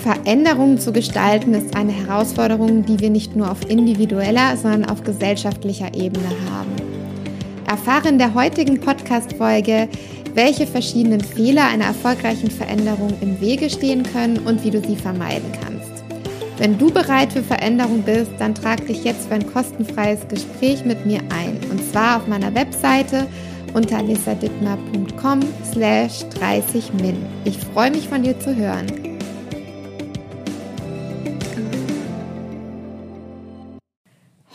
Veränderungen zu gestalten ist eine Herausforderung, die wir nicht nur auf individueller, sondern auf gesellschaftlicher Ebene haben. Erfahre in der heutigen Podcast-Folge, welche verschiedenen Fehler einer erfolgreichen Veränderung im Wege stehen können und wie du sie vermeiden kannst. Wenn du bereit für Veränderung bist, dann trag dich jetzt für ein kostenfreies Gespräch mit mir ein. Und zwar auf meiner Webseite unter lisadittmer.com slash 30min. Ich freue mich von dir zu hören.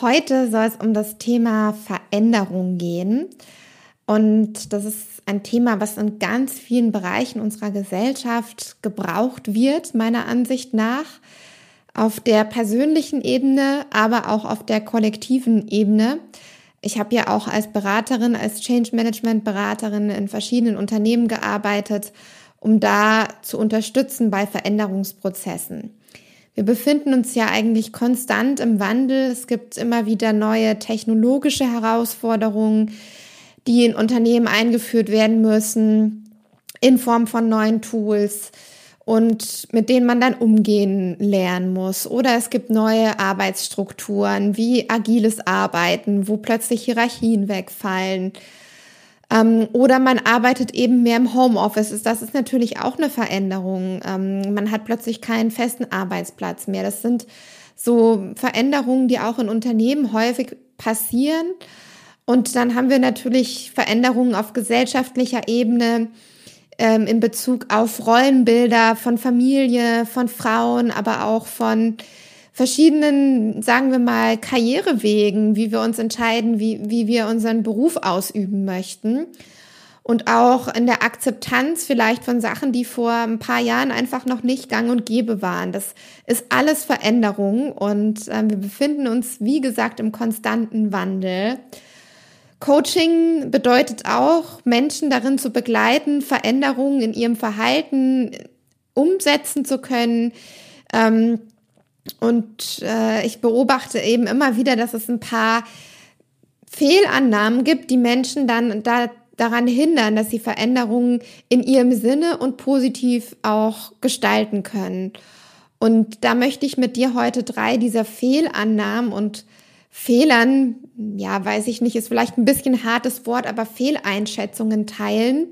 Heute soll es um das Thema Veränderung gehen. Und das ist ein Thema, was in ganz vielen Bereichen unserer Gesellschaft gebraucht wird, meiner Ansicht nach. Auf der persönlichen Ebene, aber auch auf der kollektiven Ebene. Ich habe ja auch als Beraterin, als Change Management Beraterin in verschiedenen Unternehmen gearbeitet, um da zu unterstützen bei Veränderungsprozessen. Wir befinden uns ja eigentlich konstant im Wandel. Es gibt immer wieder neue technologische Herausforderungen, die in Unternehmen eingeführt werden müssen, in Form von neuen Tools und mit denen man dann umgehen lernen muss. Oder es gibt neue Arbeitsstrukturen wie agiles Arbeiten, wo plötzlich Hierarchien wegfallen ähm, oder man arbeitet eben mehr im Homeoffice. Das ist natürlich auch eine Veränderung. Ähm, man hat plötzlich keinen festen Arbeitsplatz mehr. Das sind so Veränderungen, die auch in Unternehmen häufig passieren. Und dann haben wir natürlich Veränderungen auf gesellschaftlicher Ebene ähm, in Bezug auf Rollenbilder von Familie, von Frauen, aber auch von verschiedenen, sagen wir mal, Karrierewegen, wie wir uns entscheiden, wie, wie wir unseren Beruf ausüben möchten. Und auch in der Akzeptanz vielleicht von Sachen, die vor ein paar Jahren einfach noch nicht gang und gäbe waren. Das ist alles Veränderung und äh, wir befinden uns, wie gesagt, im konstanten Wandel. Coaching bedeutet auch, Menschen darin zu begleiten, Veränderungen in ihrem Verhalten umsetzen zu können, ähm, und äh, ich beobachte eben immer wieder, dass es ein paar Fehlannahmen gibt, die Menschen dann da, daran hindern, dass sie Veränderungen in ihrem Sinne und positiv auch gestalten können. Und da möchte ich mit dir heute drei dieser Fehlannahmen und Fehlern, ja, weiß ich nicht, ist vielleicht ein bisschen hartes Wort, aber Fehleinschätzungen teilen,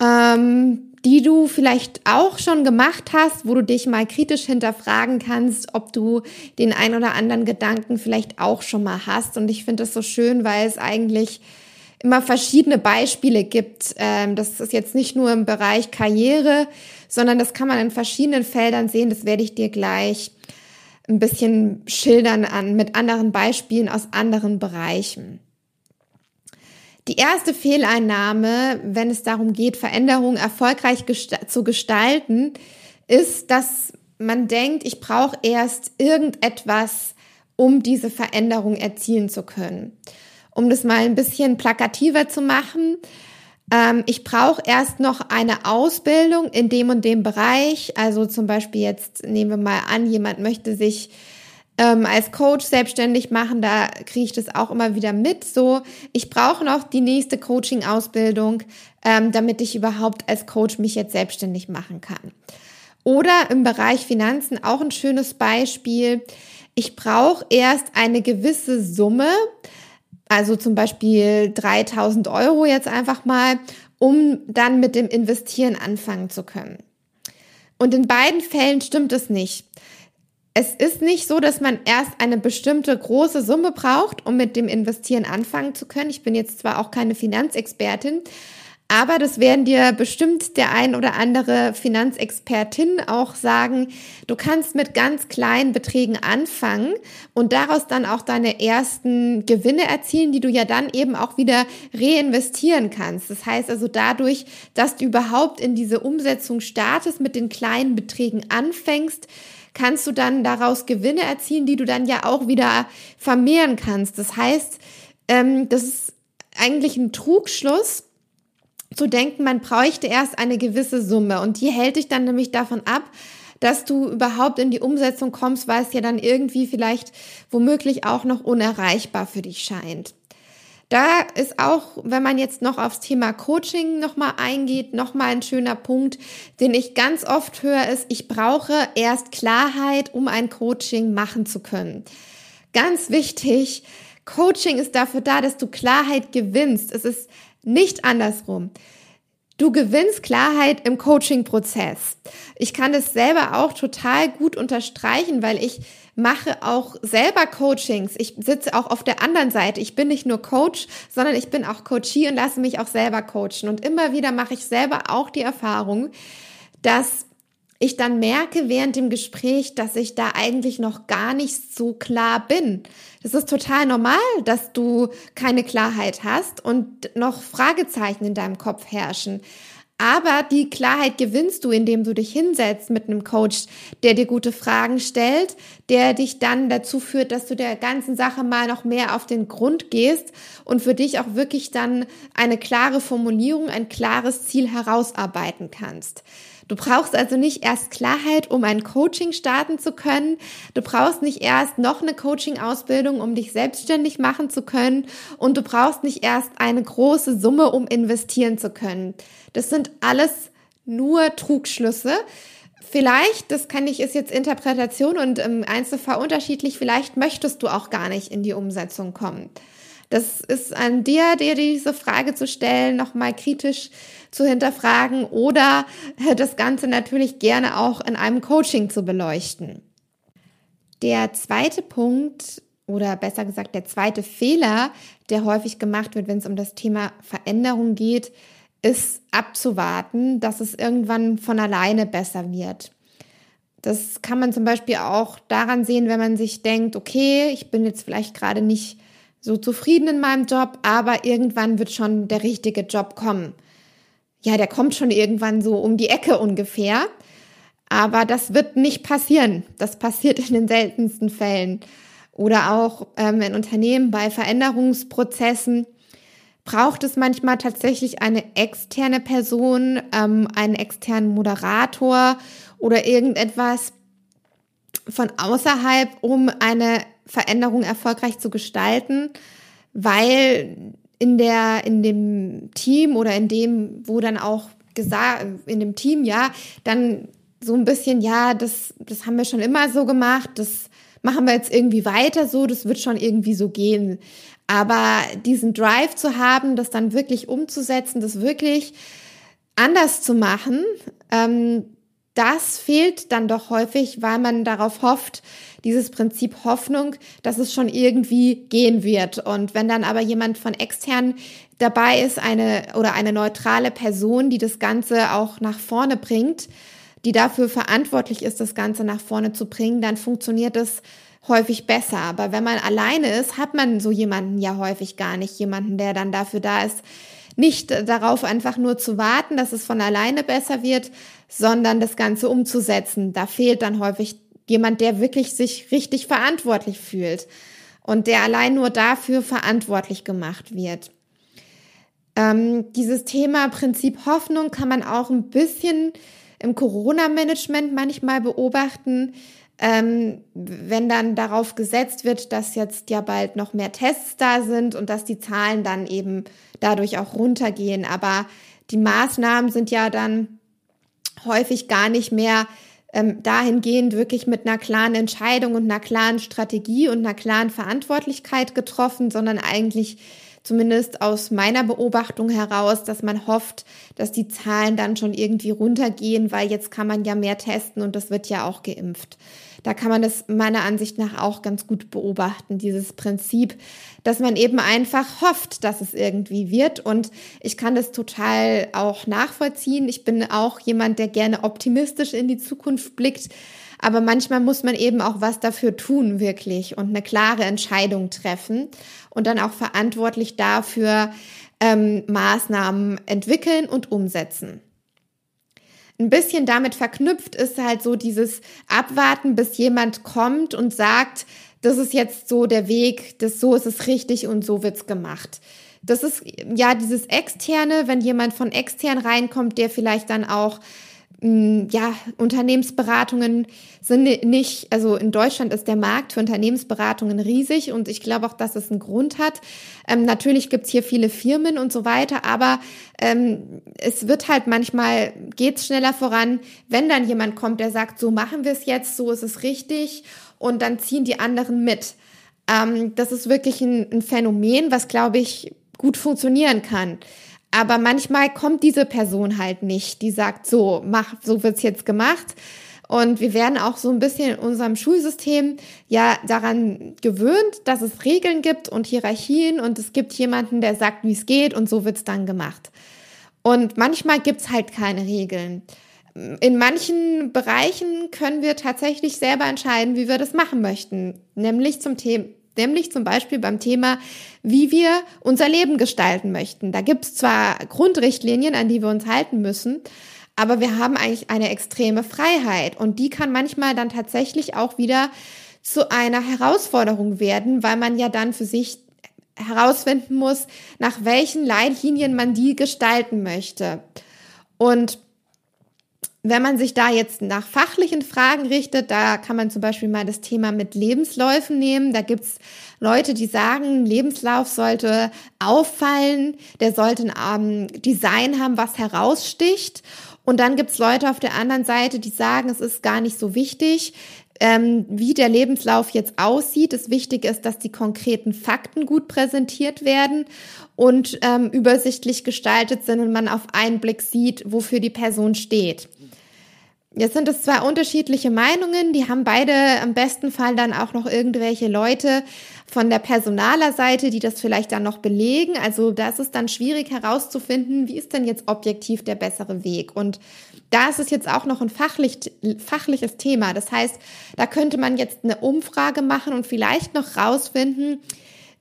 ähm, die du vielleicht auch schon gemacht hast, wo du dich mal kritisch hinterfragen kannst, ob du den ein oder anderen Gedanken vielleicht auch schon mal hast. Und ich finde das so schön, weil es eigentlich immer verschiedene Beispiele gibt. Ähm, das ist jetzt nicht nur im Bereich Karriere, sondern das kann man in verschiedenen Feldern sehen. Das werde ich dir gleich ein bisschen schildern an mit anderen Beispielen aus anderen Bereichen. Die erste Fehleinnahme, wenn es darum geht, Veränderungen erfolgreich gesta zu gestalten, ist, dass man denkt, ich brauche erst irgendetwas, um diese Veränderung erzielen zu können. Um das mal ein bisschen plakativer zu machen, ähm, ich brauche erst noch eine Ausbildung in dem und dem Bereich. Also zum Beispiel jetzt nehmen wir mal an, jemand möchte sich ähm, als Coach selbstständig machen, da kriege ich das auch immer wieder mit. So, ich brauche noch die nächste Coaching-Ausbildung, ähm, damit ich überhaupt als Coach mich jetzt selbstständig machen kann. Oder im Bereich Finanzen auch ein schönes Beispiel. Ich brauche erst eine gewisse Summe, also zum Beispiel 3000 Euro jetzt einfach mal, um dann mit dem Investieren anfangen zu können. Und in beiden Fällen stimmt es nicht es ist nicht so, dass man erst eine bestimmte große Summe braucht, um mit dem Investieren anfangen zu können. Ich bin jetzt zwar auch keine Finanzexpertin, aber das werden dir bestimmt der ein oder andere Finanzexpertin auch sagen. Du kannst mit ganz kleinen Beträgen anfangen und daraus dann auch deine ersten Gewinne erzielen, die du ja dann eben auch wieder reinvestieren kannst. Das heißt also dadurch, dass du überhaupt in diese Umsetzung startest, mit den kleinen Beträgen anfängst, kannst du dann daraus Gewinne erzielen, die du dann ja auch wieder vermehren kannst. Das heißt, ähm, das ist eigentlich ein Trugschluss, zu denken, man bräuchte erst eine gewisse Summe und die hält dich dann nämlich davon ab, dass du überhaupt in die Umsetzung kommst, weil es ja dann irgendwie vielleicht womöglich auch noch unerreichbar für dich scheint. Da ist auch, wenn man jetzt noch aufs Thema Coaching nochmal eingeht, nochmal ein schöner Punkt, den ich ganz oft höre, ist, ich brauche erst Klarheit, um ein Coaching machen zu können. Ganz wichtig, Coaching ist dafür da, dass du Klarheit gewinnst. Es ist nicht andersrum. Du gewinnst Klarheit im Coaching-Prozess. Ich kann das selber auch total gut unterstreichen, weil ich mache auch selber Coachings. Ich sitze auch auf der anderen Seite. Ich bin nicht nur Coach, sondern ich bin auch Coachie und lasse mich auch selber coachen. Und immer wieder mache ich selber auch die Erfahrung, dass ich dann merke während dem Gespräch, dass ich da eigentlich noch gar nicht so klar bin. Das ist total normal, dass du keine Klarheit hast und noch Fragezeichen in deinem Kopf herrschen. Aber die Klarheit gewinnst du, indem du dich hinsetzt mit einem Coach, der dir gute Fragen stellt, der dich dann dazu führt, dass du der ganzen Sache mal noch mehr auf den Grund gehst und für dich auch wirklich dann eine klare Formulierung, ein klares Ziel herausarbeiten kannst. Du brauchst also nicht erst Klarheit, um ein Coaching starten zu können. Du brauchst nicht erst noch eine Coaching-Ausbildung, um dich selbstständig machen zu können. Und du brauchst nicht erst eine große Summe, um investieren zu können. Das sind alles nur Trugschlüsse. Vielleicht, das kann ich, ist jetzt Interpretation und im Einzelfall unterschiedlich, vielleicht möchtest du auch gar nicht in die Umsetzung kommen. Das ist an dir, dir diese Frage zu stellen, nochmal kritisch zu hinterfragen oder das Ganze natürlich gerne auch in einem Coaching zu beleuchten. Der zweite Punkt oder besser gesagt der zweite Fehler, der häufig gemacht wird, wenn es um das Thema Veränderung geht, ist abzuwarten, dass es irgendwann von alleine besser wird. Das kann man zum Beispiel auch daran sehen, wenn man sich denkt, okay, ich bin jetzt vielleicht gerade nicht so zufrieden in meinem Job, aber irgendwann wird schon der richtige Job kommen ja, der kommt schon irgendwann so um die Ecke ungefähr. Aber das wird nicht passieren. Das passiert in den seltensten Fällen. Oder auch ähm, in Unternehmen bei Veränderungsprozessen braucht es manchmal tatsächlich eine externe Person, ähm, einen externen Moderator oder irgendetwas von außerhalb, um eine Veränderung erfolgreich zu gestalten, weil in der, in dem Team oder in dem, wo dann auch gesagt, in dem Team, ja, dann so ein bisschen, ja, das, das haben wir schon immer so gemacht, das machen wir jetzt irgendwie weiter so, das wird schon irgendwie so gehen. Aber diesen Drive zu haben, das dann wirklich umzusetzen, das wirklich anders zu machen, ähm, das fehlt dann doch häufig, weil man darauf hofft, dieses Prinzip Hoffnung, dass es schon irgendwie gehen wird. Und wenn dann aber jemand von extern dabei ist, eine oder eine neutrale Person, die das Ganze auch nach vorne bringt, die dafür verantwortlich ist, das Ganze nach vorne zu bringen, dann funktioniert es häufig besser. Aber wenn man alleine ist, hat man so jemanden ja häufig gar nicht. Jemanden, der dann dafür da ist, nicht darauf einfach nur zu warten, dass es von alleine besser wird, sondern das Ganze umzusetzen. Da fehlt dann häufig jemand, der wirklich sich richtig verantwortlich fühlt und der allein nur dafür verantwortlich gemacht wird. Ähm, dieses Thema Prinzip Hoffnung kann man auch ein bisschen im Corona-Management manchmal beobachten, ähm, wenn dann darauf gesetzt wird, dass jetzt ja bald noch mehr Tests da sind und dass die Zahlen dann eben dadurch auch runtergehen. Aber die Maßnahmen sind ja dann häufig gar nicht mehr ähm, dahingehend wirklich mit einer klaren Entscheidung und einer klaren Strategie und einer klaren Verantwortlichkeit getroffen, sondern eigentlich zumindest aus meiner Beobachtung heraus, dass man hofft, dass die Zahlen dann schon irgendwie runtergehen, weil jetzt kann man ja mehr testen und das wird ja auch geimpft. Da kann man das meiner Ansicht nach auch ganz gut beobachten, dieses Prinzip, dass man eben einfach hofft, dass es irgendwie wird. Und ich kann das total auch nachvollziehen. Ich bin auch jemand, der gerne optimistisch in die Zukunft blickt. Aber manchmal muss man eben auch was dafür tun, wirklich, und eine klare Entscheidung treffen und dann auch verantwortlich dafür ähm, Maßnahmen entwickeln und umsetzen. Ein bisschen damit verknüpft ist halt so dieses Abwarten, bis jemand kommt und sagt, das ist jetzt so der Weg, das so ist es richtig und so wird's gemacht. Das ist ja dieses externe, wenn jemand von extern reinkommt, der vielleicht dann auch ja, Unternehmensberatungen sind nicht, also in Deutschland ist der Markt für Unternehmensberatungen riesig und ich glaube auch, dass es einen Grund hat. Ähm, natürlich gibt's hier viele Firmen und so weiter, aber ähm, es wird halt manchmal, geht's schneller voran, wenn dann jemand kommt, der sagt, so machen wir es jetzt, so ist es richtig und dann ziehen die anderen mit. Ähm, das ist wirklich ein, ein Phänomen, was, glaube ich, gut funktionieren kann. Aber manchmal kommt diese Person halt nicht, die sagt, so, mach, so wird's jetzt gemacht. Und wir werden auch so ein bisschen in unserem Schulsystem ja daran gewöhnt, dass es Regeln gibt und Hierarchien und es gibt jemanden, der sagt, wie es geht und so wird's dann gemacht. Und manchmal gibt's halt keine Regeln. In manchen Bereichen können wir tatsächlich selber entscheiden, wie wir das machen möchten. Nämlich zum Thema nämlich zum Beispiel beim Thema, wie wir unser Leben gestalten möchten. Da gibt es zwar Grundrichtlinien, an die wir uns halten müssen, aber wir haben eigentlich eine extreme Freiheit und die kann manchmal dann tatsächlich auch wieder zu einer Herausforderung werden, weil man ja dann für sich herausfinden muss, nach welchen Leitlinien man die gestalten möchte. Und wenn man sich da jetzt nach fachlichen Fragen richtet, da kann man zum Beispiel mal das Thema mit Lebensläufen nehmen. Da gibt's Leute, die sagen, Lebenslauf sollte auffallen, der sollte ein ähm, Design haben, was heraussticht. Und dann gibt's Leute auf der anderen Seite, die sagen, es ist gar nicht so wichtig, ähm, wie der Lebenslauf jetzt aussieht. Das Wichtige ist, dass die konkreten Fakten gut präsentiert werden und ähm, übersichtlich gestaltet sind und man auf einen Blick sieht, wofür die Person steht. Jetzt sind es zwei unterschiedliche Meinungen, die haben beide am besten Fall dann auch noch irgendwelche Leute von der Personalerseite, die das vielleicht dann noch belegen. Also das ist dann schwierig herauszufinden, wie ist denn jetzt objektiv der bessere Weg. Und da ist es jetzt auch noch ein fachlich, fachliches Thema. Das heißt, da könnte man jetzt eine Umfrage machen und vielleicht noch rausfinden,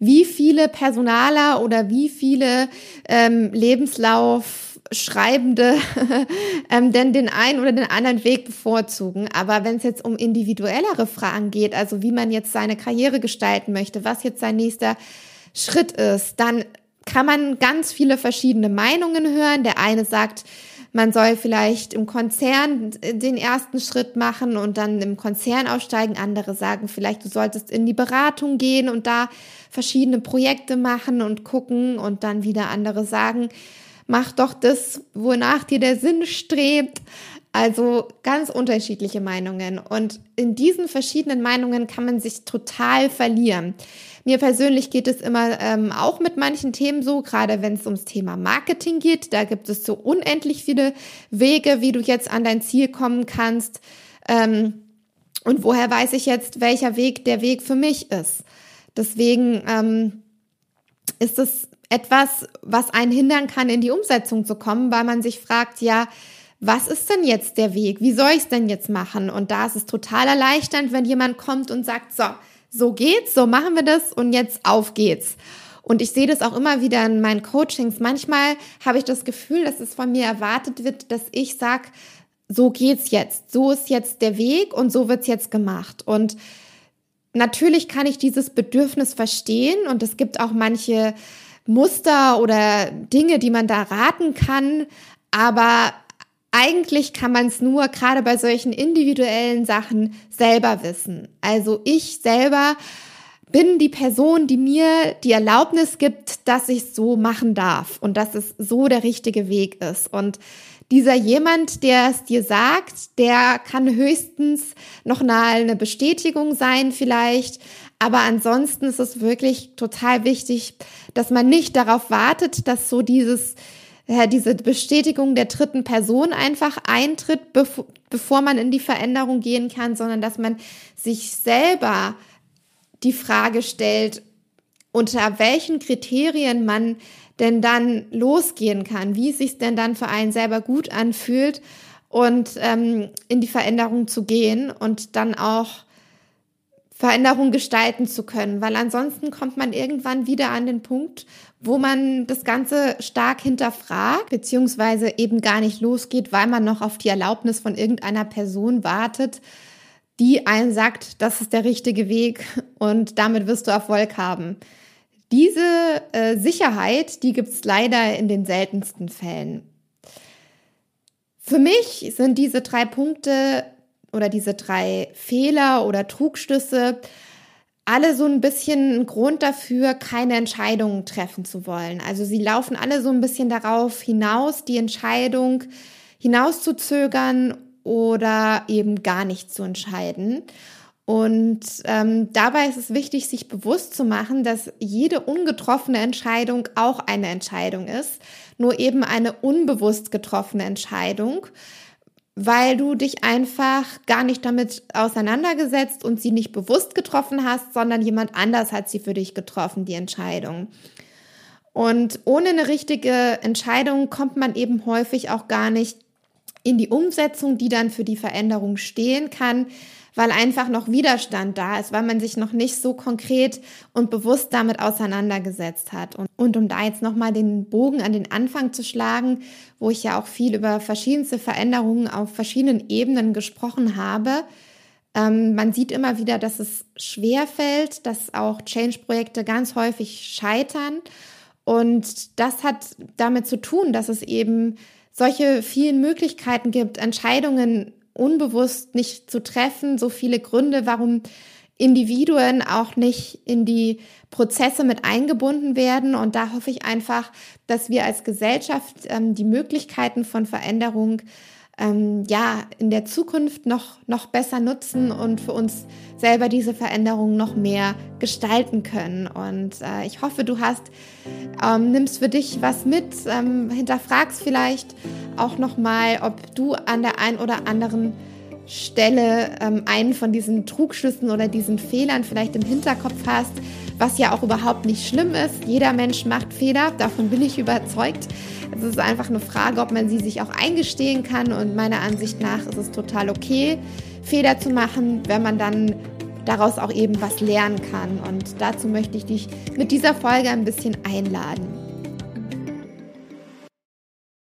wie viele Personaler oder wie viele ähm, Lebenslauf Schreibende ähm, denn den einen oder den anderen Weg bevorzugen. Aber wenn es jetzt um individuellere Fragen geht, also wie man jetzt seine Karriere gestalten möchte, was jetzt sein nächster Schritt ist, dann kann man ganz viele verschiedene Meinungen hören. Der eine sagt, man soll vielleicht im Konzern den ersten Schritt machen und dann im Konzern aussteigen. Andere sagen vielleicht, du solltest in die Beratung gehen und da verschiedene Projekte machen und gucken. Und dann wieder andere sagen, mach doch das, wonach dir der Sinn strebt. Also ganz unterschiedliche Meinungen. Und in diesen verschiedenen Meinungen kann man sich total verlieren. Mir persönlich geht es immer ähm, auch mit manchen Themen so, gerade wenn es ums Thema Marketing geht. Da gibt es so unendlich viele Wege, wie du jetzt an dein Ziel kommen kannst. Ähm, und woher weiß ich jetzt, welcher Weg der Weg für mich ist? Deswegen ähm, ist es etwas, was einen hindern kann, in die Umsetzung zu kommen, weil man sich fragt, ja, was ist denn jetzt der Weg? Wie soll ich es denn jetzt machen? Und da ist es total erleichternd, wenn jemand kommt und sagt, so, so geht's, so machen wir das und jetzt auf geht's. Und ich sehe das auch immer wieder in meinen Coachings. Manchmal habe ich das Gefühl, dass es von mir erwartet wird, dass ich sage, so geht's jetzt, so ist jetzt der Weg und so wird's jetzt gemacht. Und natürlich kann ich dieses Bedürfnis verstehen und es gibt auch manche Muster oder Dinge, die man da raten kann, aber eigentlich kann man es nur gerade bei solchen individuellen Sachen selber wissen. Also ich selber bin die Person, die mir die Erlaubnis gibt, dass ich so machen darf und dass es so der richtige Weg ist. Und dieser jemand, der es dir sagt, der kann höchstens noch mal eine Bestätigung sein vielleicht, aber ansonsten ist es wirklich total wichtig, dass man nicht darauf wartet, dass so dieses, ja, diese Bestätigung der dritten Person einfach eintritt, bevor man in die Veränderung gehen kann, sondern dass man sich selber die Frage stellt, unter welchen Kriterien man denn dann losgehen kann, wie es sich denn dann für einen selber gut anfühlt und ähm, in die Veränderung zu gehen und dann auch Veränderung gestalten zu können, weil ansonsten kommt man irgendwann wieder an den Punkt, wo man das Ganze stark hinterfragt, beziehungsweise eben gar nicht losgeht, weil man noch auf die Erlaubnis von irgendeiner Person wartet, die einen sagt, das ist der richtige Weg und damit wirst du Erfolg haben. Diese äh, Sicherheit, die gibt es leider in den seltensten Fällen. Für mich sind diese drei Punkte oder diese drei Fehler oder Trugschlüsse alle so ein bisschen ein Grund dafür, keine Entscheidungen treffen zu wollen. Also sie laufen alle so ein bisschen darauf hinaus, die Entscheidung hinauszuzögern oder eben gar nicht zu entscheiden. Und ähm, dabei ist es wichtig, sich bewusst zu machen, dass jede ungetroffene Entscheidung auch eine Entscheidung ist, nur eben eine unbewusst getroffene Entscheidung, weil du dich einfach gar nicht damit auseinandergesetzt und sie nicht bewusst getroffen hast, sondern jemand anders hat sie für dich getroffen, die Entscheidung. Und ohne eine richtige Entscheidung kommt man eben häufig auch gar nicht in die Umsetzung, die dann für die Veränderung stehen kann, weil einfach noch Widerstand da ist, weil man sich noch nicht so konkret und bewusst damit auseinandergesetzt hat. Und, und um da jetzt nochmal den Bogen an den Anfang zu schlagen, wo ich ja auch viel über verschiedenste Veränderungen auf verschiedenen Ebenen gesprochen habe, ähm, man sieht immer wieder, dass es schwer fällt, dass auch Change-Projekte ganz häufig scheitern. Und das hat damit zu tun, dass es eben solche vielen Möglichkeiten gibt, Entscheidungen unbewusst nicht zu treffen, so viele Gründe, warum Individuen auch nicht in die Prozesse mit eingebunden werden. Und da hoffe ich einfach, dass wir als Gesellschaft ähm, die Möglichkeiten von Veränderung ähm, ja in der Zukunft noch, noch besser nutzen und für uns selber diese Veränderung noch mehr gestalten können. Und äh, ich hoffe, du hast, ähm, nimmst für dich was mit, ähm, hinterfragst vielleicht auch nochmal, ob du an der einen oder anderen Stelle ähm, einen von diesen Trugschlüssen oder diesen Fehlern vielleicht im Hinterkopf hast, was ja auch überhaupt nicht schlimm ist. Jeder Mensch macht Fehler, davon bin ich überzeugt. Es ist einfach eine Frage, ob man sie sich auch eingestehen kann und meiner Ansicht nach ist es total okay, Fehler zu machen, wenn man dann daraus auch eben was lernen kann. Und dazu möchte ich dich mit dieser Folge ein bisschen einladen.